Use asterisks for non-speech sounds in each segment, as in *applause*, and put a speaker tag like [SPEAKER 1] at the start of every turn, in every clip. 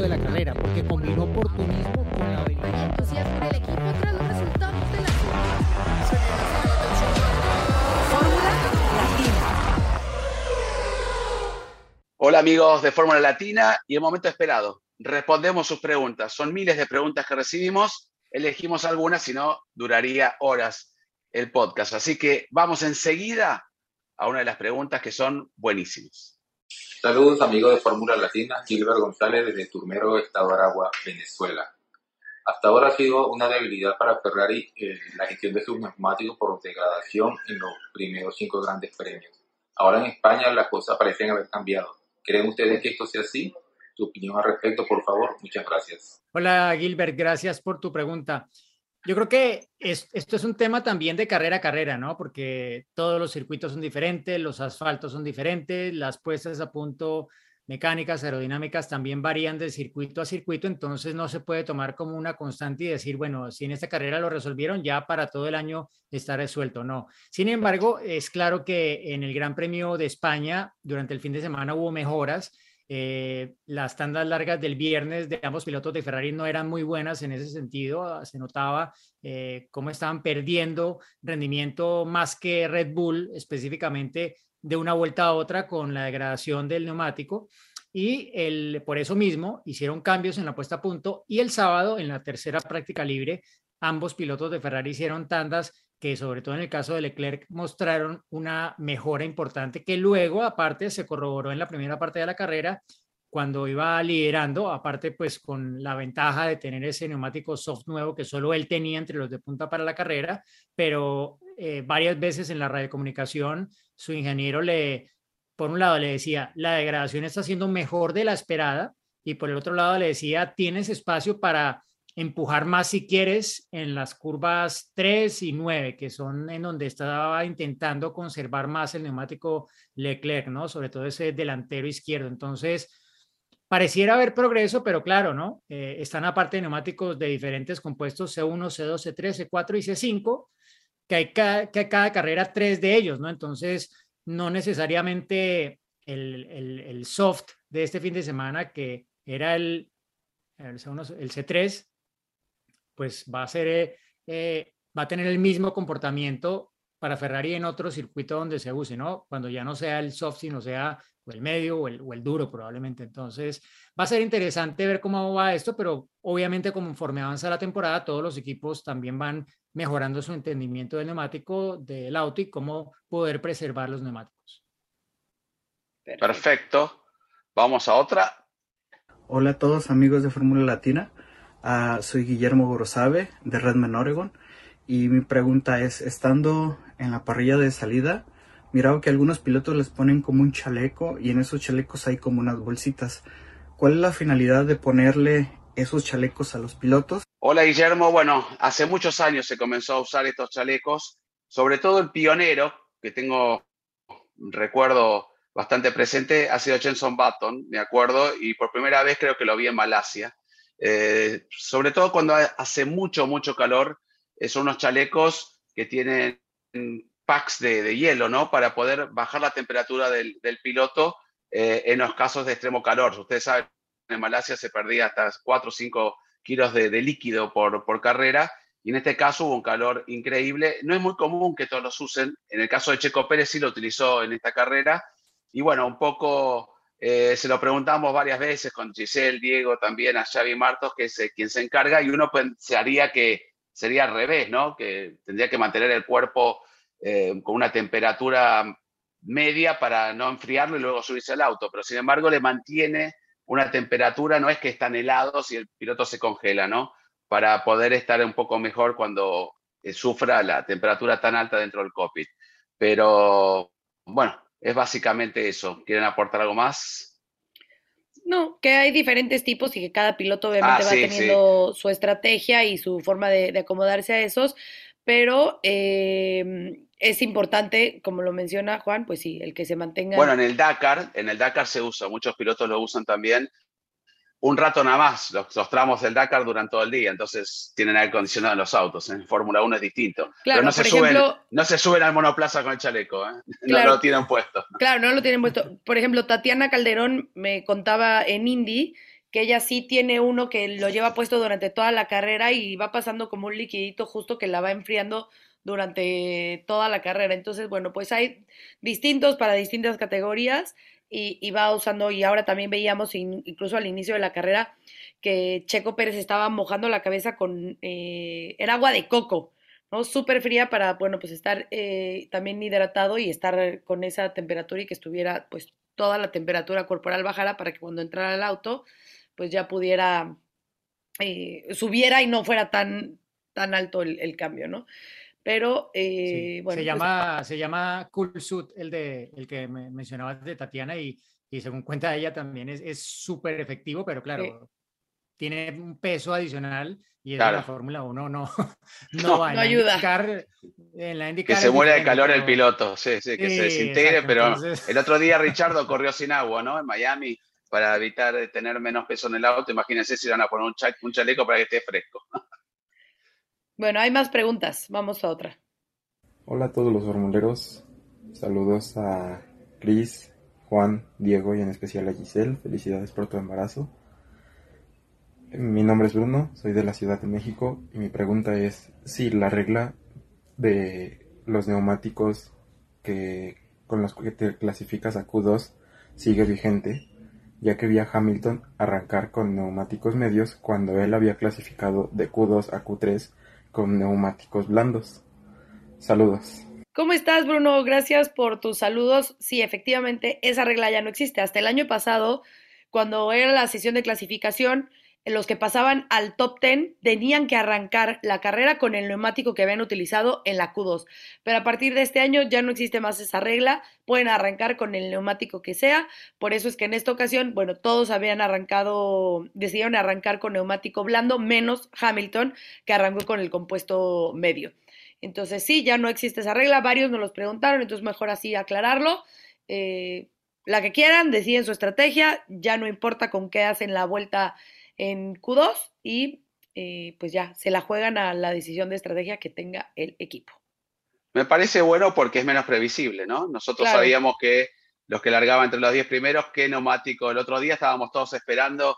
[SPEAKER 1] de la carrera, porque combinó oportunismo con la habilidad.
[SPEAKER 2] entusiasmo el equipo tras los resultados de la
[SPEAKER 3] Fórmula Latina.
[SPEAKER 4] Hola amigos de Fórmula Latina y el momento esperado. Respondemos sus preguntas. Son miles de preguntas que recibimos. Elegimos algunas, si no, duraría horas el podcast. Así que vamos enseguida a una de las preguntas que son buenísimas.
[SPEAKER 5] Saludos amigos de Fórmula Latina, Gilbert González desde Turmero, Estado de Aragua, Venezuela. Hasta ahora ha sido una debilidad para Ferrari eh, la gestión de sus neumáticos por degradación en los primeros cinco grandes premios. Ahora en España las cosas parecen haber cambiado. ¿Creen ustedes que esto sea así? Tu opinión al respecto, por favor. Muchas gracias.
[SPEAKER 1] Hola Gilbert, gracias por tu pregunta. Yo creo que esto es un tema también de carrera a carrera, ¿no? Porque todos los circuitos son diferentes, los asfaltos son diferentes, las puestas a punto mecánicas, aerodinámicas también varían de circuito a circuito, entonces no se puede tomar como una constante y decir, bueno, si en esta carrera lo resolvieron, ya para todo el año está resuelto, no. Sin embargo, es claro que en el Gran Premio de España, durante el fin de semana hubo mejoras eh, las tandas largas del viernes de ambos pilotos de Ferrari no eran muy buenas en ese sentido. Ah, se notaba eh, cómo estaban perdiendo rendimiento más que Red Bull, específicamente de una vuelta a otra con la degradación del neumático. Y el, por eso mismo hicieron cambios en la puesta a punto y el sábado en la tercera práctica libre ambos pilotos de Ferrari hicieron tandas que sobre todo en el caso de Leclerc mostraron una mejora importante que luego aparte se corroboró en la primera parte de la carrera cuando iba liderando, aparte pues con la ventaja de tener ese neumático soft nuevo que solo él tenía entre los de punta para la carrera, pero eh, varias veces en la radiocomunicación su ingeniero le, por un lado le decía, la degradación está siendo mejor de la esperada y por el otro lado le decía, tienes espacio para empujar más si quieres en las curvas 3 y 9, que son en donde estaba intentando conservar más el neumático Leclerc, ¿no? Sobre todo ese delantero izquierdo. Entonces, pareciera haber progreso, pero claro, ¿no? Eh, están aparte de neumáticos de diferentes compuestos C1, C2, C3, C4 y C5, que hay cada, que cada carrera tres de ellos, ¿no? Entonces, no necesariamente el, el, el soft de este fin de semana, que era el, el, C1, el C3, pues va a ser, eh, eh, va a tener el mismo comportamiento para Ferrari en otro circuito donde se use, ¿no? Cuando ya no sea el soft, sino sea o el medio o el, o el, duro probablemente. Entonces, va a ser interesante ver cómo va esto, pero obviamente conforme avanza la temporada, todos los equipos también van mejorando su entendimiento del neumático, del auto y cómo poder preservar los neumáticos.
[SPEAKER 4] Perfecto. Vamos a otra.
[SPEAKER 6] Hola a todos amigos de Fórmula Latina. Uh, soy Guillermo Gorosabe de Redmond, Oregon. Y mi pregunta es, estando en la parrilla de salida, mirado que algunos pilotos les ponen como un chaleco y en esos chalecos hay como unas bolsitas. ¿Cuál es la finalidad de ponerle esos chalecos a los pilotos?
[SPEAKER 4] Hola Guillermo, bueno, hace muchos años se comenzó a usar estos chalecos, sobre todo el pionero, que tengo recuerdo bastante presente, ha sido Jenson Button, me acuerdo, y por primera vez creo que lo vi en Malasia eh, sobre todo cuando hace mucho, mucho calor, eh, son unos chalecos que tienen packs de, de, hielo, ¿no? Para poder bajar la temperatura del, del piloto eh, en los casos de extremo calor. Ustedes saben, en Malasia se perdía hasta 4 o 5 kilos de, de líquido por, por, carrera y en este caso hubo un calor increíble. No es muy común que todos los usen. En el caso de Checo Pérez sí lo utilizó en esta carrera. Y bueno, un poco eh, se lo preguntamos varias veces con Giselle, Diego, también a Xavi Martos, que es eh, quien se encarga, y uno pensaría que sería al revés, ¿no? Que tendría que mantener el cuerpo eh, con una temperatura media para no enfriarlo y luego subirse al auto, pero sin embargo le mantiene una temperatura, no es que están helados y el piloto se congela, ¿no? Para poder estar un poco mejor cuando sufra la temperatura tan alta dentro del cockpit. Pero bueno, es básicamente eso. ¿Quieren aportar algo más?
[SPEAKER 2] No, que hay diferentes tipos y que cada piloto obviamente ah, sí, va teniendo sí. su estrategia y su forma de, de acomodarse a esos, pero eh, es importante, como lo menciona Juan, pues sí, el que se mantenga.
[SPEAKER 4] Bueno, en el Dakar, en el Dakar se usa, muchos pilotos lo usan también, un rato nada más los, los, tramos del Dakar duran todo el día, entonces tienen aire acondicionado en los autos. En Fórmula 1 es distinto.
[SPEAKER 2] Claro,
[SPEAKER 4] Pero no se,
[SPEAKER 2] ejemplo,
[SPEAKER 4] suben, no se suben al monoplaza con el chaleco, ¿eh? *laughs* claro, no lo tienen puesto.
[SPEAKER 2] Claro, no lo tienen puesto. Por ejemplo, Tatiana Calderón me contaba en Indy que ella sí tiene uno que lo lleva puesto durante toda la carrera y va pasando como un liquidito justo que la va enfriando durante toda la carrera. Entonces, bueno, pues hay distintos para distintas categorías y, va usando, y ahora también veíamos incluso al inicio de la carrera que Checo Pérez estaba mojando la cabeza con, eh, era agua de coco, ¿no? Súper fría para, bueno, pues estar eh, también hidratado y estar con esa temperatura y que estuviera, pues, toda la temperatura corporal bajara para que cuando entrara al auto, pues ya pudiera, eh, subiera y no fuera tan, tan alto el, cambio, ¿no? Pero, eh, bueno.
[SPEAKER 1] Se pues llama, se llama Cool Suit, el, de, el que me mencionabas de Tatiana, y, y según cuenta ella también es súper efectivo, pero claro, tiene un peso adicional y en la Fórmula 1 *laughs* no, no, va.
[SPEAKER 2] No ayuda.
[SPEAKER 4] en la que se muere de calor el piloto, sí, sí, que se desintegre, pero el otro día *laughs* Richardo corrió sin agua, ¿no? En Miami para evitar tener menos peso en el auto. Imagínense si van a poner un, chaleco para que esté fresco. *laughs*
[SPEAKER 2] Bueno, hay más preguntas. Vamos a otra.
[SPEAKER 7] Hola a todos los formuleros. Saludos a Cris, Juan, Diego y en especial a Giselle. Felicidades por tu embarazo. Mi nombre es Bruno, soy de la Ciudad de México y mi pregunta es si la regla de los neumáticos que con los que te clasificas a Q2 sigue vigente, ya que vi a Hamilton arrancar con neumáticos medios cuando él había clasificado de Q2 a Q3 con neumáticos blandos. Saludos.
[SPEAKER 2] ¿Cómo estás, Bruno? Gracias por tus saludos. Sí, efectivamente, esa regla ya no existe. Hasta el año pasado, cuando era la sesión de clasificación, los que pasaban al top 10 tenían que arrancar la carrera con el neumático que habían utilizado en la Q2. Pero a partir de este año ya no existe más esa regla, pueden arrancar con el neumático que sea. Por eso es que en esta ocasión, bueno, todos habían arrancado, decidieron arrancar con neumático blando, menos Hamilton, que arrancó con el compuesto medio. Entonces sí, ya no existe esa regla, varios nos los preguntaron, entonces mejor así aclararlo. Eh, la que quieran, deciden su estrategia, ya no importa con qué hacen la vuelta en Q2 y eh, pues ya se la juegan a la decisión de estrategia que tenga el equipo.
[SPEAKER 4] Me parece bueno porque es menos previsible, ¿no? Nosotros sabíamos que los que largaban entre los 10 primeros, qué neumático. El otro día estábamos todos esperando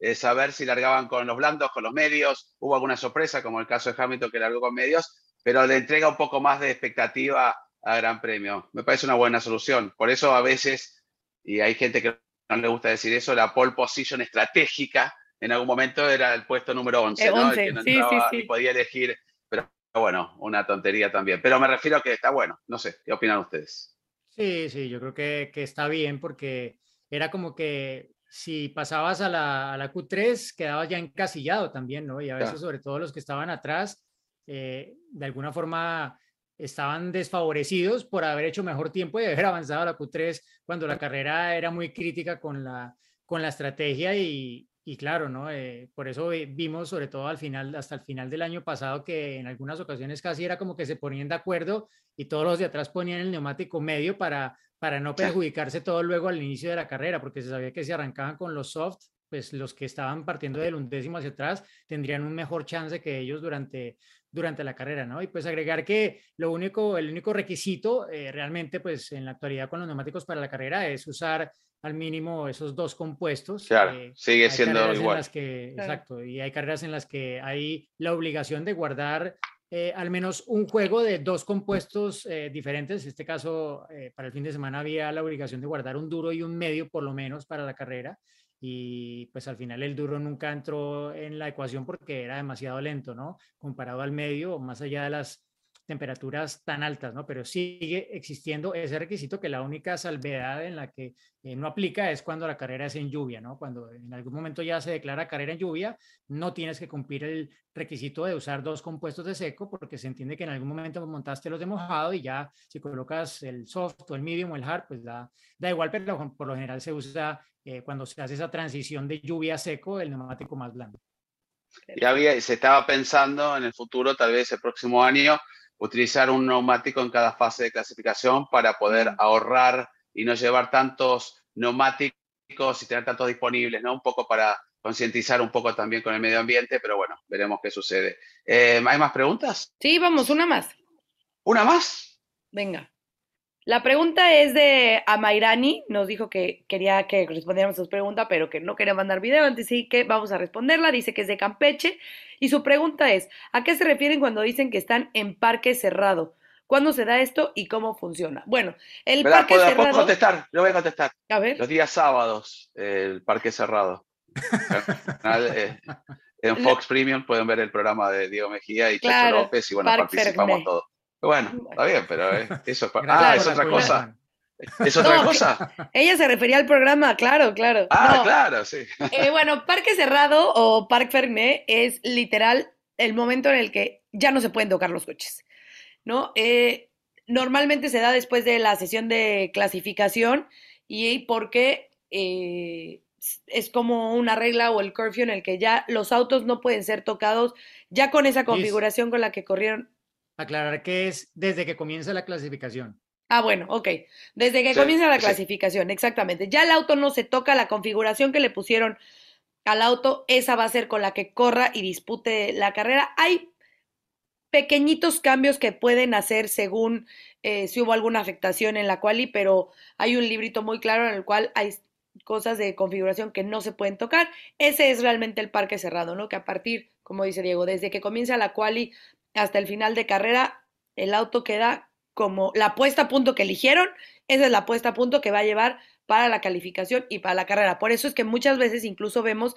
[SPEAKER 4] eh, saber si largaban con los blandos, con los medios. Hubo alguna sorpresa, como el caso de Hamilton que largó con medios, pero le entrega un poco más de expectativa a Gran Premio. Me parece una buena solución. Por eso a veces, y hay gente que no le gusta decir eso, la pole position estratégica en algún momento era el puesto número 11, eh, ¿no? que no sí, y podía elegir, pero bueno, una tontería también. Pero me refiero a que está bueno, no sé, ¿qué opinan ustedes?
[SPEAKER 1] Sí, sí, yo creo que, que está bien porque era como que si pasabas a la, a la, Q3 quedabas ya encasillado también, ¿no? Y a veces sobre todo los que estaban atrás, eh, de alguna forma estaban desfavorecidos por haber hecho mejor tiempo y haber *laughs* avanzado a la Q3 cuando la carrera era muy crítica con la, con la estrategia y, y claro, ¿no? Eh, por eso vimos, sobre todo al final, hasta el final del año pasado, que en algunas ocasiones casi era como que se ponían de acuerdo y todos los de atrás ponían el neumático medio para, para no perjudicarse todo luego al inicio de la carrera, porque se sabía que si arrancaban con los soft, pues los que estaban partiendo del undécimo hacia atrás tendrían un mejor chance que ellos durante, durante la carrera, ¿no? Y pues agregar que lo único, el único requisito eh, realmente, pues en la actualidad con los neumáticos para la carrera es usar al mínimo esos dos compuestos.
[SPEAKER 4] Claro, eh, sigue siendo igual.
[SPEAKER 1] que, Exacto, y hay carreras en las que hay la obligación de guardar eh, al menos un juego de dos compuestos eh, diferentes. En este caso, para el fin de semana había la obligación de guardar un duro y un medio por lo menos para la carrera. Y pues al final el duro nunca entró en la ecuación porque era demasiado lento, ¿no? Comparado al medio, más allá de las temperaturas tan altas, ¿no? Pero sigue existiendo ese requisito que la única salvedad en la que eh, no aplica es cuando la carrera es en lluvia, ¿no? Cuando en algún momento ya se declara carrera en lluvia, no tienes que cumplir el requisito de usar dos compuestos de seco porque se entiende que en algún momento montaste los de mojado y ya si colocas el soft o el medium o el hard, pues da, da igual, pero por lo general se usa eh, cuando se hace esa transición de lluvia a seco el neumático más blando.
[SPEAKER 4] Ya había, se estaba pensando en el futuro, tal vez el próximo año, utilizar un neumático en cada fase de clasificación para poder ahorrar y no llevar tantos neumáticos y tener tantos disponibles, ¿no? Un poco para concientizar un poco también con el medio ambiente, pero bueno, veremos qué sucede. Eh, ¿Hay más preguntas?
[SPEAKER 2] Sí, vamos, una más.
[SPEAKER 4] ¿Una más?
[SPEAKER 2] Venga. La pregunta es de Amairani, nos dijo que quería que respondiéramos a su pregunta, pero que no quería mandar video, antes sí que vamos a responderla, dice que es de Campeche, y su pregunta es, ¿a qué se refieren cuando dicen que están en parque cerrado? ¿Cuándo se da esto y cómo funciona? Bueno, el parque
[SPEAKER 4] ¿puedo,
[SPEAKER 2] cerrado...
[SPEAKER 4] ¿puedo contestar? Lo voy a contestar.
[SPEAKER 2] A ver.
[SPEAKER 4] Los días sábados, el parque cerrado. Eh, en *laughs* Fox Premium pueden ver el programa de Diego Mejía y
[SPEAKER 2] Claro,
[SPEAKER 4] Chacho López y bueno, participamos todos. Bueno, está bien, pero eh, *laughs* eso es, ah, otra cosa.
[SPEAKER 1] Juan. *laughs*
[SPEAKER 4] ¿Es otra
[SPEAKER 2] No,
[SPEAKER 4] cosa? *laughs*
[SPEAKER 2] Ella se refería al programa, claro, claro.
[SPEAKER 4] Ah,
[SPEAKER 2] No,
[SPEAKER 4] claro, sí.
[SPEAKER 2] Eh, bueno, parque cerrado o parque fermé es literal el momento en el que ya no se pueden tocar los coches, ¿no? Eh, normalmente se da después de la sesión de clasificación y porque eh, es como una regla o el curfew en el que ya los autos no pueden ser tocados ya con esa configuración con la que corrieron.
[SPEAKER 1] Aclarar que es desde que comienza la clasificación.
[SPEAKER 2] Ah, bueno, ok. Desde que
[SPEAKER 4] Sí,
[SPEAKER 2] comienza la
[SPEAKER 4] sí.
[SPEAKER 2] clasificación, exactamente. Ya el auto no se toca, la configuración que le pusieron al auto, esa va a ser con la que corra y dispute la carrera. Hay pequeñitos cambios que pueden hacer según eh, si hubo alguna afectación en la quali, pero hay un librito muy claro en el cual hay cosas de configuración que no se pueden tocar. Ese es realmente el parque cerrado, ¿no? Que a partir, como dice Diego, desde que comienza la quali hasta el final de carrera, el auto queda como la puesta a punto que eligieron, esa es la puesta a punto que va a llevar para la calificación y para la carrera. Por eso es que muchas veces incluso vemos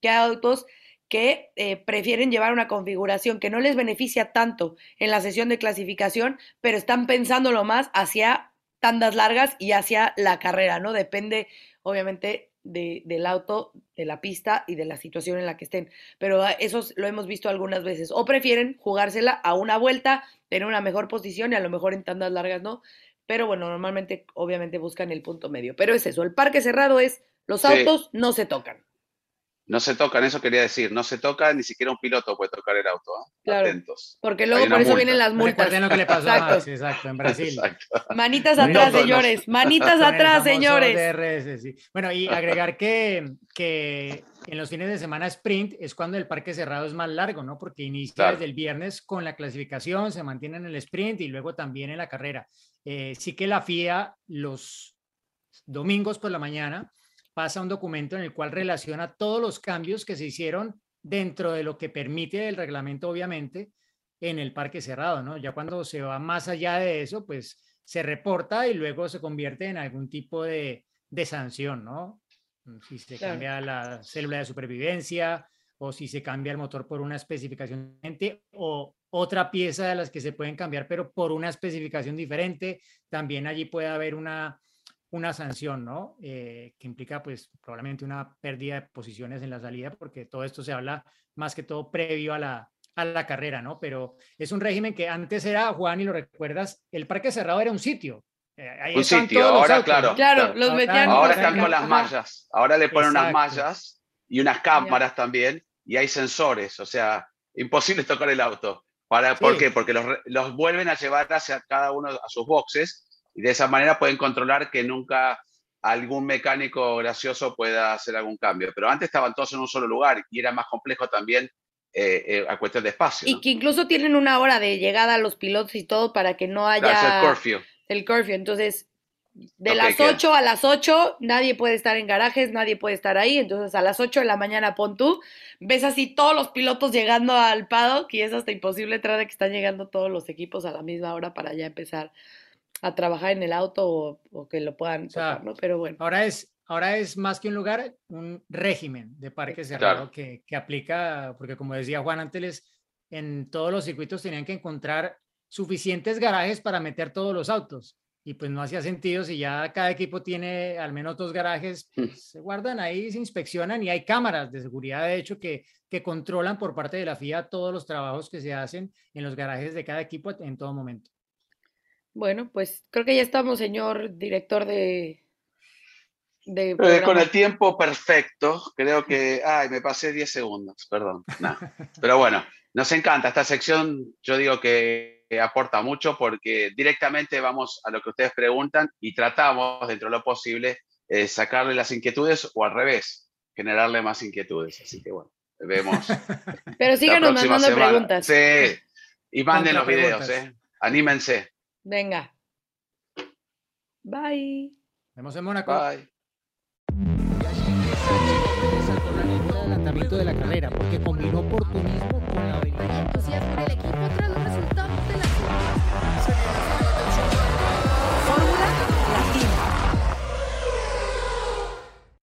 [SPEAKER 2] que hay autos que eh, prefieren llevar una configuración que no les beneficia tanto en la sesión de clasificación, pero están pensándolo más hacia tandas largas y hacia la carrera, ¿no? Depende, obviamente, de, del auto, de la pista y de la situación en la que estén. Pero ah, eso lo hemos visto algunas veces. O prefieren jugársela a una vuelta, tener una mejor posición y a lo mejor en tandas largas no. Pero bueno, normalmente, obviamente, buscan el punto medio. Pero es eso, el parque cerrado es, los
[SPEAKER 4] Sí.
[SPEAKER 2] autos no se tocan.
[SPEAKER 4] No se tocan, eso quería decir. No se toca, ni siquiera un piloto puede tocar el auto. ¿eh?
[SPEAKER 2] Claro.
[SPEAKER 4] Atentos.
[SPEAKER 2] Porque luego por eso
[SPEAKER 4] multa.
[SPEAKER 2] vienen las multas.
[SPEAKER 1] Recuerden lo que le pasó a
[SPEAKER 2] Exacto.
[SPEAKER 1] Max, exacto, en Brasil.
[SPEAKER 4] Exacto.
[SPEAKER 2] Manitas atrás,
[SPEAKER 4] no, no.
[SPEAKER 2] señores. *laughs* Manitas atrás, señores.
[SPEAKER 1] DRS, sí. Bueno, y agregar que, que en los fines de semana sprint es cuando el parque cerrado es más largo, ¿no? Porque inicia
[SPEAKER 4] Claro.
[SPEAKER 1] desde el viernes con la clasificación, se mantiene en el sprint y luego también en la carrera. Eh, sí que la FIA los domingos por la mañana pasa un documento en el cual relaciona todos los cambios que se hicieron dentro de lo que permite el reglamento, obviamente, en el parque cerrado, ¿no? Ya cuando se va más allá de eso, pues se reporta y luego se convierte en algún tipo de, de sanción, ¿no? Mm, Si se
[SPEAKER 2] Claro.
[SPEAKER 1] cambia la célula de supervivencia o si se cambia el motor por una especificación o otra pieza de las que se pueden cambiar, pero por una especificación diferente, también allí puede haber una, una sanción, ¿no? Eh, que implica pues probablemente una pérdida de posiciones en la salida, porque todo esto se habla más que todo previo a la, a la carrera, ¿no? Pero es un régimen que antes era, Juan, y lo recuerdas, el parque cerrado era un sitio. Eh, ahí
[SPEAKER 4] Un sitio, ahora,
[SPEAKER 1] autos,
[SPEAKER 4] claro.
[SPEAKER 1] ¿no?
[SPEAKER 2] Claro,
[SPEAKER 4] Claro.
[SPEAKER 2] los
[SPEAKER 1] Ahora-
[SPEAKER 2] metían.
[SPEAKER 4] Ahora están con las mallas. Ahora le ponen unas mallas y unas cámaras también y hay sensores. O sea, imposible *laughs* tocar el auto. ¿Para, ¿Por
[SPEAKER 1] Sí.
[SPEAKER 4] qué? Porque los, los vuelven a llevar hacia cada uno a sus boxes y de esa manera pueden controlar que nunca algún mecánico gracioso pueda hacer algún cambio. Pero antes estaban todos en un solo lugar y era más complejo también eh, eh, a cuestión de espacio.
[SPEAKER 2] Y
[SPEAKER 4] ¿no?
[SPEAKER 2] que incluso tienen una hora de llegada a los pilotos y todo para que no
[SPEAKER 4] Claro,
[SPEAKER 2] haya
[SPEAKER 4] el curfew.
[SPEAKER 2] el curfew. Entonces, de las
[SPEAKER 4] queda.
[SPEAKER 2] 8 a las 8, nadie puede estar en garajes, nadie puede estar ahí. Entonces, a las 8 de la mañana, pon tú, ves así todos los pilotos llegando al paddock y es hasta imposible entrar de que están llegando todos los equipos a la misma hora para ya empezar a trabajar en el auto o, o que lo puedan
[SPEAKER 1] O sea,
[SPEAKER 2] tocar, ¿no? Pero bueno.
[SPEAKER 1] Ahora es, ahora es más que un lugar, un régimen de parque cerrado que, que aplica, porque como decía Juan antes, en todos los circuitos tenían que encontrar suficientes garajes para meter todos los autos. Y pues no hacía sentido si ya cada equipo tiene al menos dos garajes,
[SPEAKER 4] Mm.
[SPEAKER 1] pues, se guardan ahí, se inspeccionan y hay cámaras de seguridad, de hecho, que, que controlan por parte de la FIA todos los trabajos que se hacen en los garajes de cada equipo en todo momento.
[SPEAKER 2] Bueno, pues creo que ya estamos, señor director de. de
[SPEAKER 4] Eh, con el tiempo perfecto, creo que. *laughs* Ay, me pasé 10 segundos, perdón. No. Pero bueno, nos encanta esta sección. Yo digo que aporta mucho porque directamente vamos a lo que ustedes preguntan y tratamos, dentro de lo posible, eh, sacarle las inquietudes o al revés, generarle más inquietudes. Así que bueno, vemos.
[SPEAKER 2] Pero síganos mandando
[SPEAKER 4] semana.
[SPEAKER 2] preguntas.
[SPEAKER 4] Sí, y manden los videos. ¿eh? Anímense.
[SPEAKER 2] Venga. Bye.
[SPEAKER 1] Vemos en Mónaco.
[SPEAKER 8] Bye.
[SPEAKER 1] adelantamiento de la carrera porque combinó oportunidades